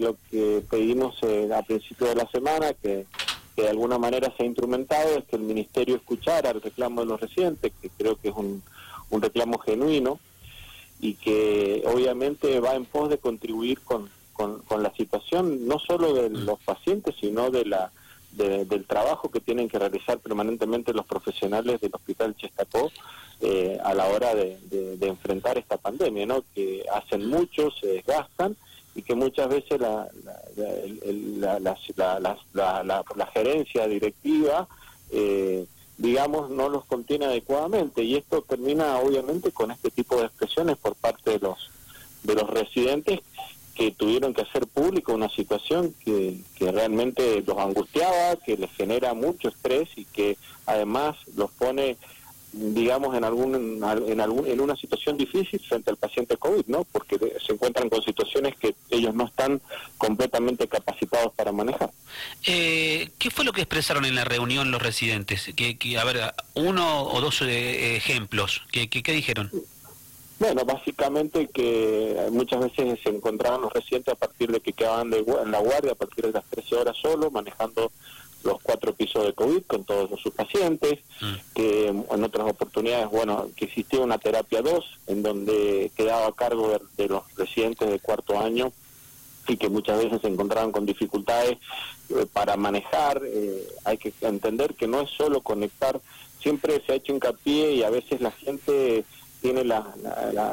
lo que pedimos eh, a principio de la semana, que, de alguna manera se ha instrumentado, es que el Ministerio escuchara el reclamo de los residentes, que creo que es un, un reclamo genuino y que obviamente va en pos de contribuir con, con, la situación no solo de los pacientes, sino de la del trabajo que tienen que realizar permanentemente los profesionales del Hospital Chestacó eh, a la hora de, enfrentar esta pandemia, ¿no? que hacen mucho, se desgastan y que muchas veces la, la, gerencia directiva, eh, digamos, no los contiene adecuadamente. Y esto termina obviamente con este tipo de expresiones por parte de los de los residentes que tuvieron que hacer público una situación que, que realmente los angustiaba, que les genera mucho estrés y que además los pone digamos en algún en algún en una situación difícil frente al paciente COVID, ¿no? Porque se encuentran con situaciones que ellos no están completamente capacitados para manejar. Eh, ¿Qué fue lo que expresaron en la reunión los residentes? Que, a ver, uno o dos eh, ejemplos. ¿Qué, qué, qué dijeron? Bueno, básicamente que muchas veces se encontraban los residentes a partir de que quedaban de, en la guardia a partir de las 13 horas solo, manejando los cuatro pisos de COVID con todos sus pacientes, mm. que en otras oportunidades, bueno, que existía una terapia 2 en donde quedaba a cargo de, los residentes de cuarto año y que muchas veces se encontraban con dificultades eh, para manejar. Eh, hay que entender que no es solo conectar, siempre se ha hecho hincapié y a veces la gente tiene la,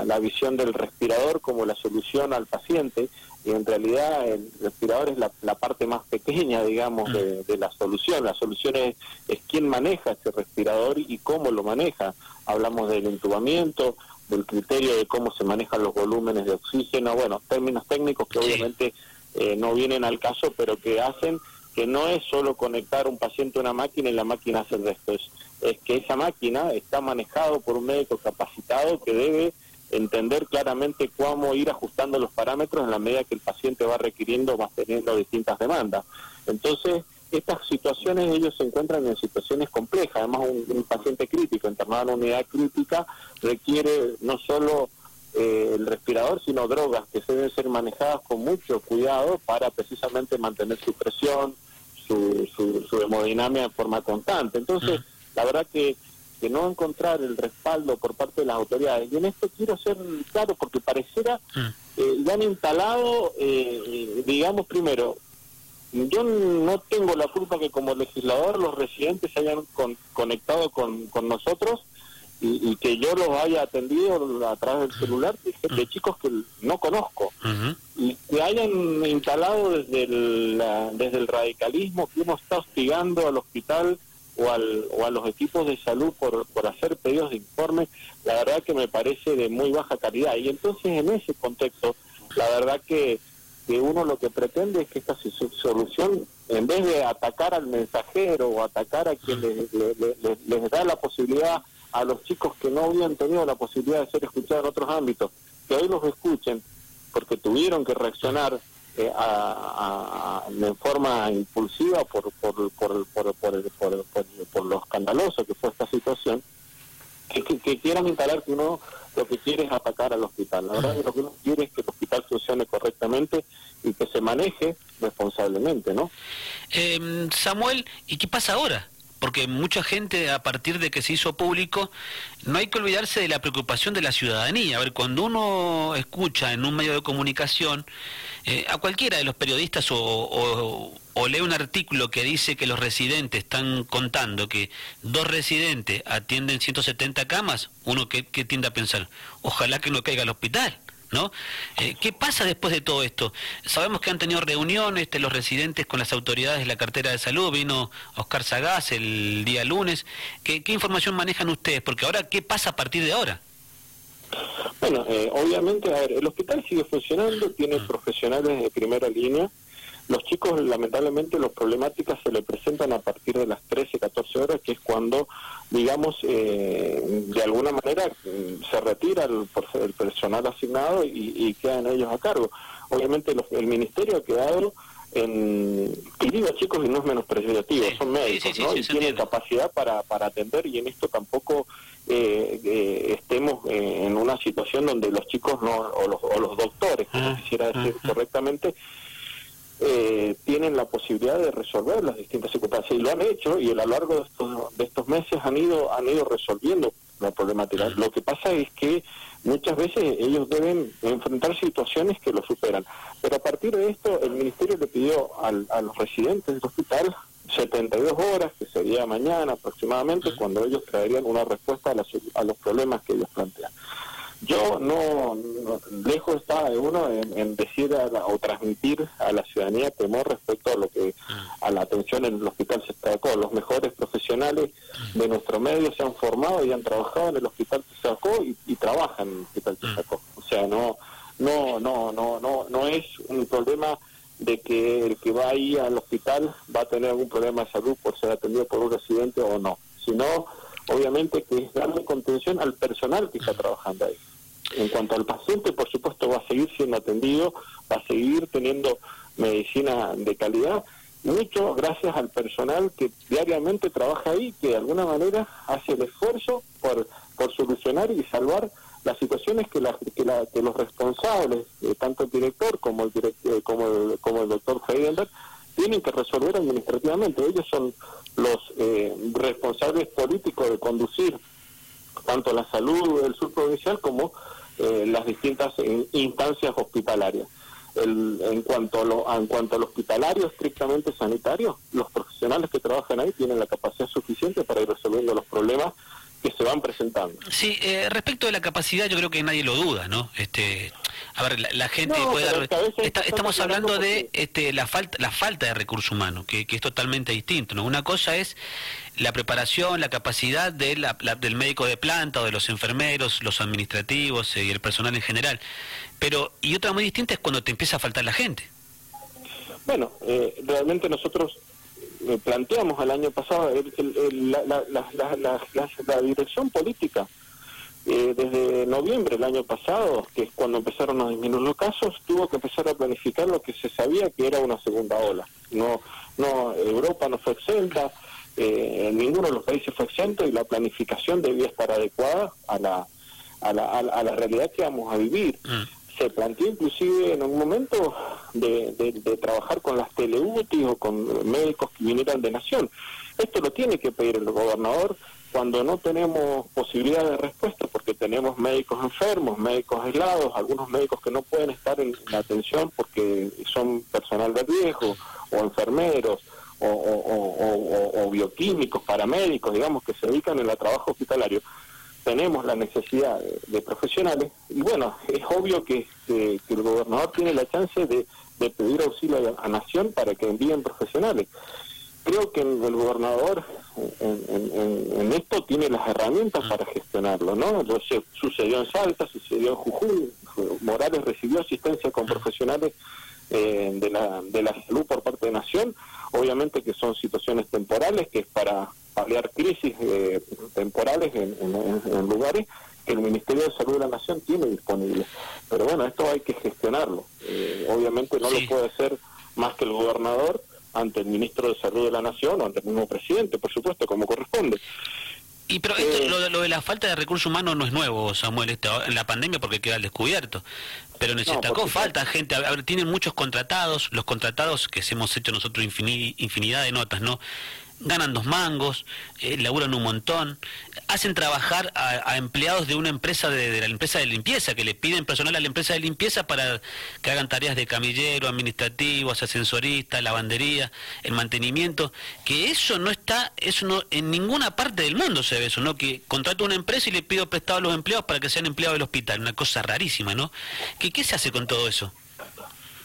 la, visión del respirador como la solución al paciente y en realidad el respirador es la, parte más pequeña, digamos, de, la solución. La solución es, es quién maneja ese respirador y cómo lo maneja. Hablamos del entubamiento, del criterio de cómo se manejan los volúmenes de oxígeno, bueno, términos técnicos que obviamente eh, no vienen al caso, pero que hacen que no es solo conectar un paciente a una máquina y la máquina hace el resto, es es que esa máquina está manejado por un médico capacitado que debe entender claramente cómo ir ajustando los parámetros en la medida que el paciente va requiriendo, va teniendo distintas demandas. Entonces, estas situaciones, ellos se encuentran en situaciones complejas. Además, un, paciente crítico, internado en una unidad crítica, requiere no solo eh, el respirador, sino drogas que deben ser manejadas con mucho cuidado para precisamente mantener su presión, su, su, hemodinamia de forma constante. Entonces, mm la verdad que, que no encontrar el respaldo por parte de las autoridades. Y en esto quiero ser claro porque pareciera mm. eh, ya han instalado, eh, digamos primero, yo no tengo la culpa que como legislador los residentes se hayan conectado con, con nosotros y, que yo los haya atendido a través del celular de, chicos que no conozco. Y que hayan instalado desde el, desde el radicalismo que uno está hostigando al hospital o, al, o a los equipos de salud por, por hacer pedidos de informe, la verdad que me parece de muy baja calidad. Y entonces en ese contexto, la verdad que, que uno lo que pretende es que esta solución, en vez de atacar al mensajero o atacar a quien les, les, da la posibilidad a los chicos que no habían tenido la posibilidad de ser escuchados en otros ámbitos, que hoy los escuchen, porque tuvieron que reaccionar eh, a, de forma impulsiva por por por, por, por, por, lo escandaloso que fue esta situación, que, que, quieran instalar que uno lo que quiere es atacar al hospital. La verdad que lo que uno quiere es que el hospital funcione correctamente y que se maneje responsablemente, ¿no? Eh, Samuel, ¿y qué pasa ahora? Porque mucha gente a partir de que se hizo público, no hay que olvidarse de la preocupación de la ciudadanía. A ver, cuando uno escucha en un medio de comunicación eh, a cualquiera de los periodistas o, lee un artículo que dice que los residentes están contando que dos residentes atienden 170 camas, uno que, que tiende a pensar, ojalá que no caiga al hospital. ¿No? Eh, ¿Qué pasa después de todo esto? Sabemos que han tenido reuniones de los residentes con las autoridades de la cartera de salud, vino Oscar Sagaz el día lunes. ¿Qué, información manejan ustedes? Porque ahora, ¿qué pasa a partir de ahora? Bueno, eh, obviamente, a ver, el hospital sigue funcionando, tiene mm. profesionales de primera línea, los chicos, lamentablemente, las problemáticas se le presentan a partir de las 13, 14 horas, que es cuando, digamos, eh, de alguna manera mm, se retira el, el personal asignado y, quedan ellos a cargo. Obviamente el Ministerio ha quedado en... Y digo chicos y no es menos sí, son médicos, ¿no? y tienen capacidad para, para atender y en esto tampoco eh, eh, estemos en una situación donde los chicos no, o los, o los doctores, como quisiera decir correctamente, eh, tienen la posibilidad de resolver las distintas circunstancias y lo han hecho y a lo largo de estos, de estos meses han ido han ido resolviendo la problemática. Lo que pasa es que muchas veces ellos deben enfrentar situaciones que lo superan. Pero a partir de esto, el Ministerio le pidió al, a los residentes del hospital 72 horas, que sería mañana aproximadamente, cuando ellos traerían una respuesta a, a los problemas que ellos plantean. Yo no, lejos está de uno en, decir o transmitir a la ciudadanía temor respecto a lo que a la atención en el hospital se sacó. Los mejores profesionales de nuestro medio se han formado y han trabajado en el hospital se sacó y, trabajan en el hospital se sacó. O sea, no, no, no, no, no, no es un problema de que el que va ahí al hospital va a tener algún problema de salud por ser atendido por un residente o no, sino obviamente que es darle contención al personal que está trabajando ahí. En cuanto al paciente, por supuesto, va a seguir siendo atendido, va a seguir teniendo medicina de calidad, mucho gracias al personal que diariamente trabaja ahí, que de alguna manera hace el esfuerzo por, por solucionar y salvar las situaciones que, que, los responsables, eh, tanto el director como el, eh, como el, como el doctor Heidenberg, tienen que resolver administrativamente. Ellos son los eh, responsables políticos de conducir tanto la salud del sur provincial como eh, las distintas instancias hospitalarias. en, cuanto a lo, en cuanto al hospitalario estrictamente sanitario, los profesionales que trabajan ahí tienen la capacidad suficiente para ir resolviendo los problemas que se van presentando. Sí, eh, respecto de la capacidad yo creo que nadie lo duda, ¿no? Este, a ver, la, gente puede dar, estamos hablando de este, la falta la falta de recursos humanos, que, es totalmente distinto, ¿no? Una cosa es la preparación, la capacidad de la, del médico de planta o de los enfermeros, los administrativos eh, y el personal en general. Pero y otra muy distinta es cuando te empieza a faltar la gente. Bueno, eh, realmente nosotros planteamos el año pasado, la, dirección política, eh, desde noviembre del año pasado, que es cuando empezaron a disminuir los casos, tuvo que empezar a planificar lo que se sabía que era una segunda ola. No, no Europa no fue exenta, eh, ninguno de los países fue exento y la planificación debía estar adecuada a la, a la, a la, realidad que vamos a vivir. Mm se planteó inclusive en un momento de, trabajar con las teleútiles o con médicos que vinieran de nación. Esto lo tiene que pedir el gobernador cuando no tenemos posibilidad de respuesta, porque tenemos médicos enfermos, médicos aislados, algunos médicos que no pueden estar en la atención porque son personal de riesgo, o enfermeros, o, bioquímicos, paramédicos, digamos, que se dedican en el trabajo hospitalario tenemos la necesidad de, profesionales y bueno, es obvio que, el gobernador tiene la chance de, pedir auxilio a, Nación para que envíen profesionales. Creo que el, gobernador en, esto tiene las herramientas para gestionarlo, ¿no? sucedió en Salta, sucedió en Jujuy, Morales recibió asistencia con profesionales eh, de, la, de la salud por parte de Nación, obviamente que son situaciones temporales, que es para paliar crisis eh, temporales en, lugares que el Ministerio de Salud de la Nación tiene disponible. Pero bueno, esto hay que gestionarlo. Eh, obviamente no lo puede hacer más que el gobernador ante el ministro de Salud de la Nación o ante el mismo presidente, por supuesto, como corresponde. Y pero esto, eh, lo, de la falta de recursos humanos no es nuevo, Samuel, en la pandemia porque queda al descubierto. Pero nos destacó, falta gente, a ver, tienen muchos contratados, los contratados que hemos hecho nosotros infinidad de notas, ¿no? Ganan dos mangos, eh, laburan un montón, hacen trabajar a, empleados de una empresa de, la empresa de limpieza, que le piden personal a la empresa de limpieza para que hagan tareas de camillero, administrativos, ascensorista, lavandería, el mantenimiento, que eso no está, eso no, en ninguna parte del mundo se ve eso, ¿no? Que contrato una empresa y le pido prestado a los empleados para que sean empleados del hospital, una cosa rarísima, ¿no? ¿Qué, qué se hace con todo eso?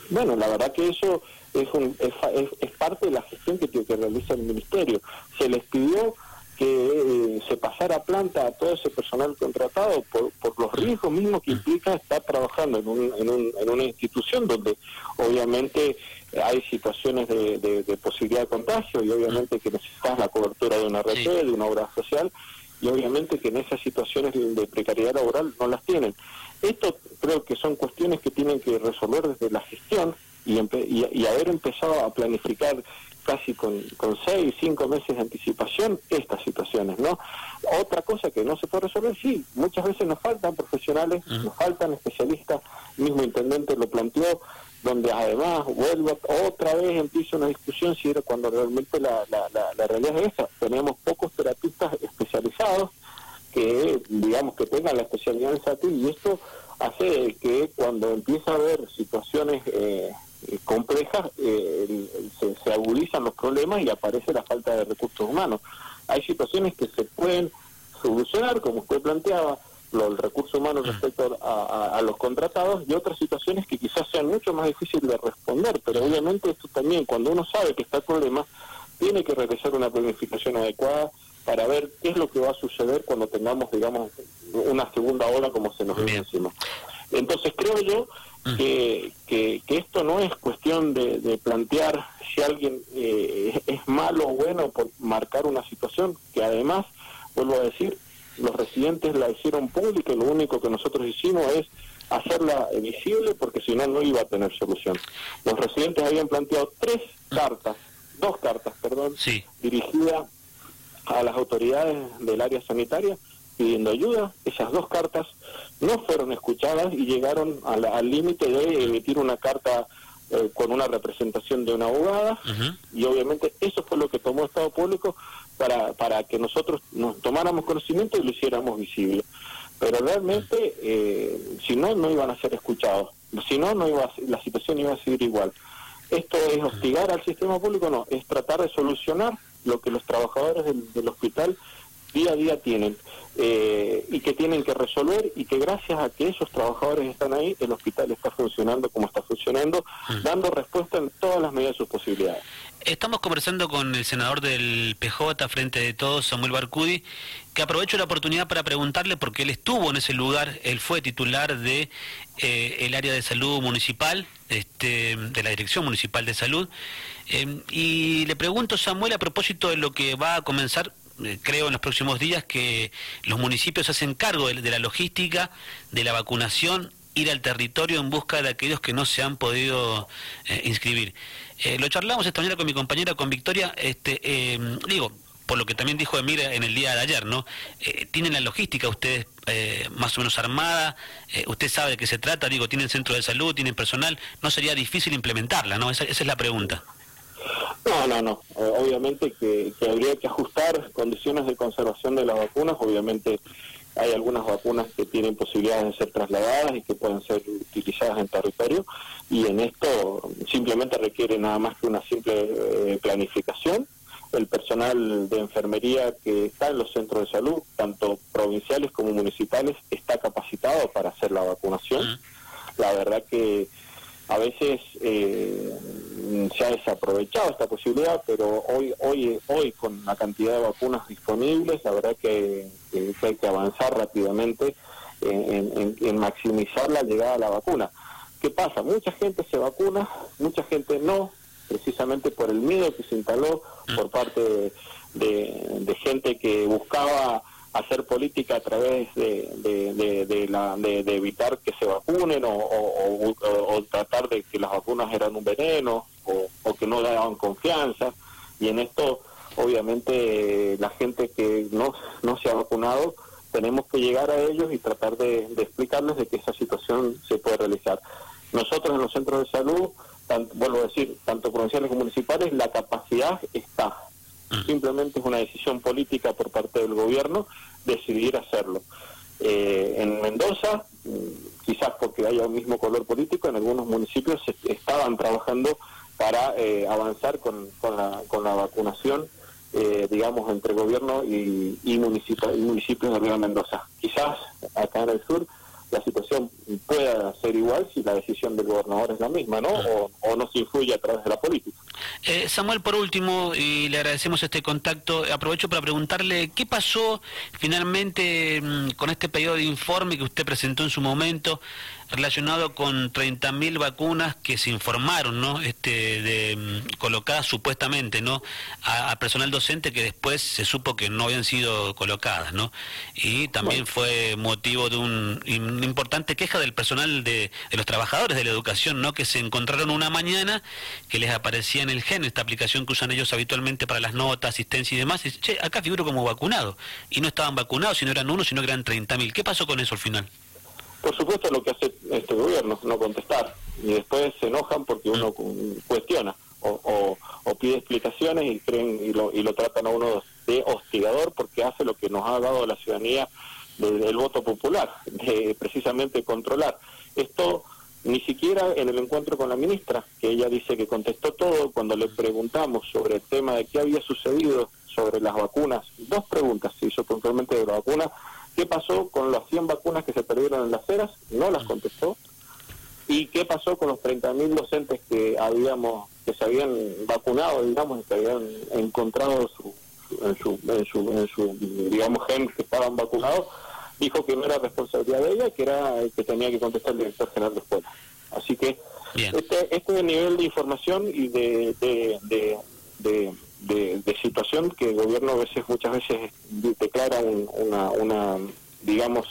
Bueno, la verdad que eso es, un, es, parte de la gestión que, que realiza el Ministerio. Se les pidió que eh, se pasara a planta a todo ese personal contratado por, por los riesgos mismos que implica estar trabajando en, un, en, un, en una institución donde obviamente hay situaciones de, de, posibilidad de contagio y obviamente que necesitas la cobertura de una red de una obra social y obviamente que en esas situaciones de precariedad laboral no las tienen. Esto creo que son cuestiones que tienen que resolver desde la gestión y, y, haber empezado a planificar casi con, con seis, cinco meses de anticipación estas situaciones, ¿no? Otra cosa que no se puede resolver, sí, muchas veces nos faltan profesionales, nos faltan especialistas, el mismo intendente lo planteó, donde además vuelve otra vez empieza una discusión si era cuando realmente la, la, la, realidad es esa. Tenemos pocos terapistas especializados que, digamos, que tengan la especialidad en SATI y esto hace que cuando empieza a haber situaciones eh, complejas eh, se, se agudizan los problemas y aparece la falta de recursos humanos. Hay situaciones que se pueden solucionar, como usted planteaba, el recurso humano mm. respecto a, los contratados y otras situaciones que quizás sean mucho más difíciles de responder, pero obviamente esto también, cuando uno sabe que está el problema, tiene que realizar una planificación adecuada para ver qué es lo que va a suceder cuando tengamos, digamos, una segunda ola como se nos viene encima. Entonces creo yo mm. que, que, esto no es cuestión de, plantear si alguien eh, es malo o bueno por marcar una situación, que además, vuelvo a decir, los residentes la hicieron pública y lo único que nosotros hicimos es hacerla visible porque si no, no iba a tener solución. Los residentes habían planteado tres cartas, dos cartas, perdón, dirigidas a las autoridades del área sanitaria pidiendo ayuda. Esas dos cartas no fueron escuchadas y llegaron al límite de emitir una carta eh, con una representación de una abogada y obviamente eso fue lo que tomó Estado Público para, para que nosotros nos tomáramos conocimiento y lo hiciéramos visible. Pero realmente, eh, si no, no iban a ser escuchados. Si no, no iba la situación iba a seguir igual. ¿Esto es hostigar al sistema público? No, es tratar de solucionar lo que los trabajadores del, hospital día a día tienen eh, y que tienen que resolver y que gracias a que esos trabajadores están ahí, el hospital está funcionando como está funcionando, dando respuesta en todas las medidas de sus posibilidades. Estamos conversando con el senador del PJ, Frente de Todos, Samuel Barcudi, que aprovecho la oportunidad para preguntarle, porque él estuvo en ese lugar, él fue titular de eh, el área de salud municipal, este, de la Dirección Municipal de Salud, eh, y le pregunto, Samuel, a propósito de lo que va a comenzar creo en los próximos días que los municipios hacen cargo de, la logística, de la vacunación, ir al territorio en busca de aquellos que no se han podido inscribir. Eh, lo charlamos esta mañana con mi compañera, con Victoria, este, eh, digo, por lo que también dijo Emir en el día de ayer, ¿no? Eh, tienen la logística ustedes más o menos armada, usted sabe de qué se trata, digo, tienen centro de salud, tienen personal, no sería difícil implementarla, ¿no? Esa, es la pregunta. No, no, no. obviamente que, que, habría que ajustar condiciones de conservación de las vacunas, obviamente hay algunas vacunas que tienen posibilidades de ser trasladadas y que pueden ser utilizadas en territorio y en esto simplemente requiere nada más que una simple eh, planificación. El personal de enfermería que está en los centros de salud, tanto provinciales como municipales, está capacitado para hacer la vacunación. La verdad que a veces eh, se ha desaprovechado esta posibilidad, pero hoy, hoy, hoy con la cantidad de vacunas disponibles, la verdad que, hay que avanzar rápidamente en, maximizar la llegada a la vacuna. ¿Qué pasa? Mucha gente se vacuna, mucha gente no, precisamente por el miedo que se instaló por parte de gente que buscaba hacer política a través de, la, de, evitar que se vacunen o, tratar de que las vacunas eran un veneno o, que no daban confianza. Y en esto, obviamente, la gente que no, no se ha vacunado, tenemos que llegar a ellos y tratar de, explicarles de que esa situación se puede realizar. Nosotros en los centros de salud, vuelvo a decir, tanto provinciales como municipales, la capacidad está Simplemente es una decisión política por parte del gobierno decidir hacerlo. Eh, en Mendoza, mm, quizás porque haya un mismo color político, en algunos municipios estaban trabajando para eh, avanzar con, con, la, con la vacunación, eh, digamos, entre gobierno y, y, y municipios de Río Mendoza. Quizás acá en el sur la situación pueda ser igual si la decisión del gobernador es la misma, ¿no? O, no se influye a través de la política. Eh, Samuel, por último, y le agradecemos este contacto, aprovecho para preguntarle qué pasó finalmente mm, con este periodo de informe que usted presentó en su momento relacionado con 30.000 vacunas que se informaron, ¿no? Este, de, mm, colocadas supuestamente, ¿no? A, personal docente que después se supo que no habían sido colocadas, ¿no? Y también fue motivo de un, una importante queja del personal de, de, los trabajadores de la educación, ¿no? Que se encontraron una mañana que les aparecía en el GEN, esta aplicación que usan ellos habitualmente para las notas, asistencia y demás, y che, acá figuro como vacunado. Y no estaban vacunados, si no eran uno, sino que eran 30.000. ¿Qué pasó con eso al final? Por supuesto lo que hace este gobierno, no contestar. Y después se enojan porque uno cuestiona o, pide explicaciones y creen y lo, y lo tratan a uno de hostigador porque hace lo que nos ha dado la ciudadanía del voto popular, de precisamente controlar. Esto ni siquiera en el encuentro con la ministra, que ella dice que contestó todo cuando le preguntamos sobre el tema de qué había sucedido sobre las vacunas, dos preguntas se hizo puntualmente de la vacuna, qué pasó con las 100 vacunas que se perdieron en las ceras, no las contestó, y qué pasó con los 30.000 docentes que habíamos que se habían vacunado, digamos, que habían encontrado su, en, su, en, su, en su, digamos, gen que estaban vacunados, dijo que no era responsabilidad de ella, que era el que tenía que contestar el director general de escuela. Así que este, este es el nivel de información y de, de, de, situación que el gobierno a veces, muchas veces declara una, una, digamos,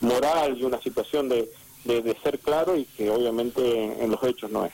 moral y una situación de, de ser claro y que obviamente en los hechos no es.